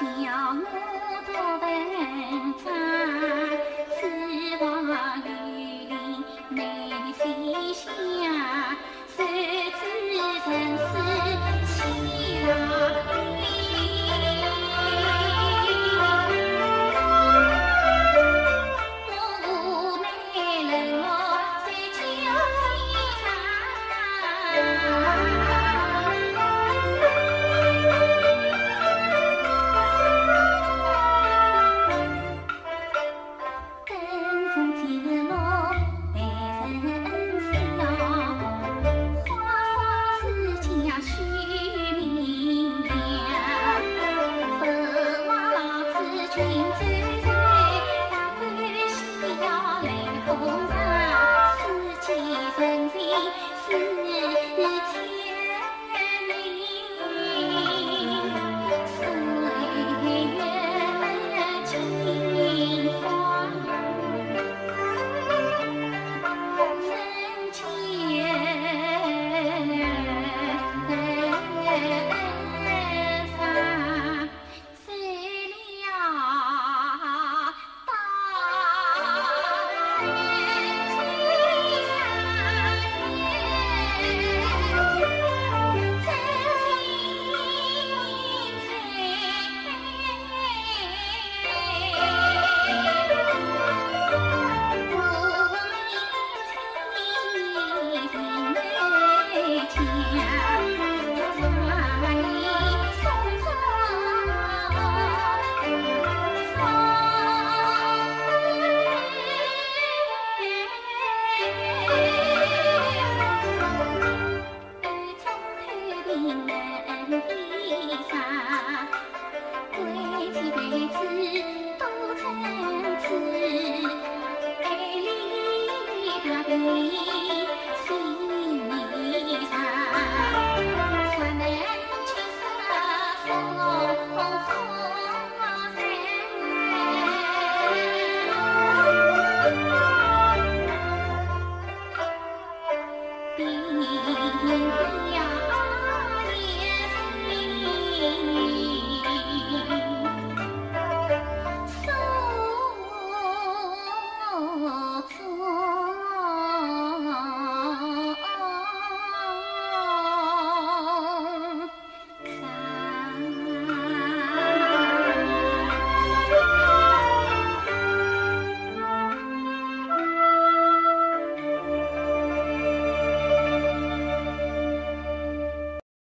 叫我多问对子。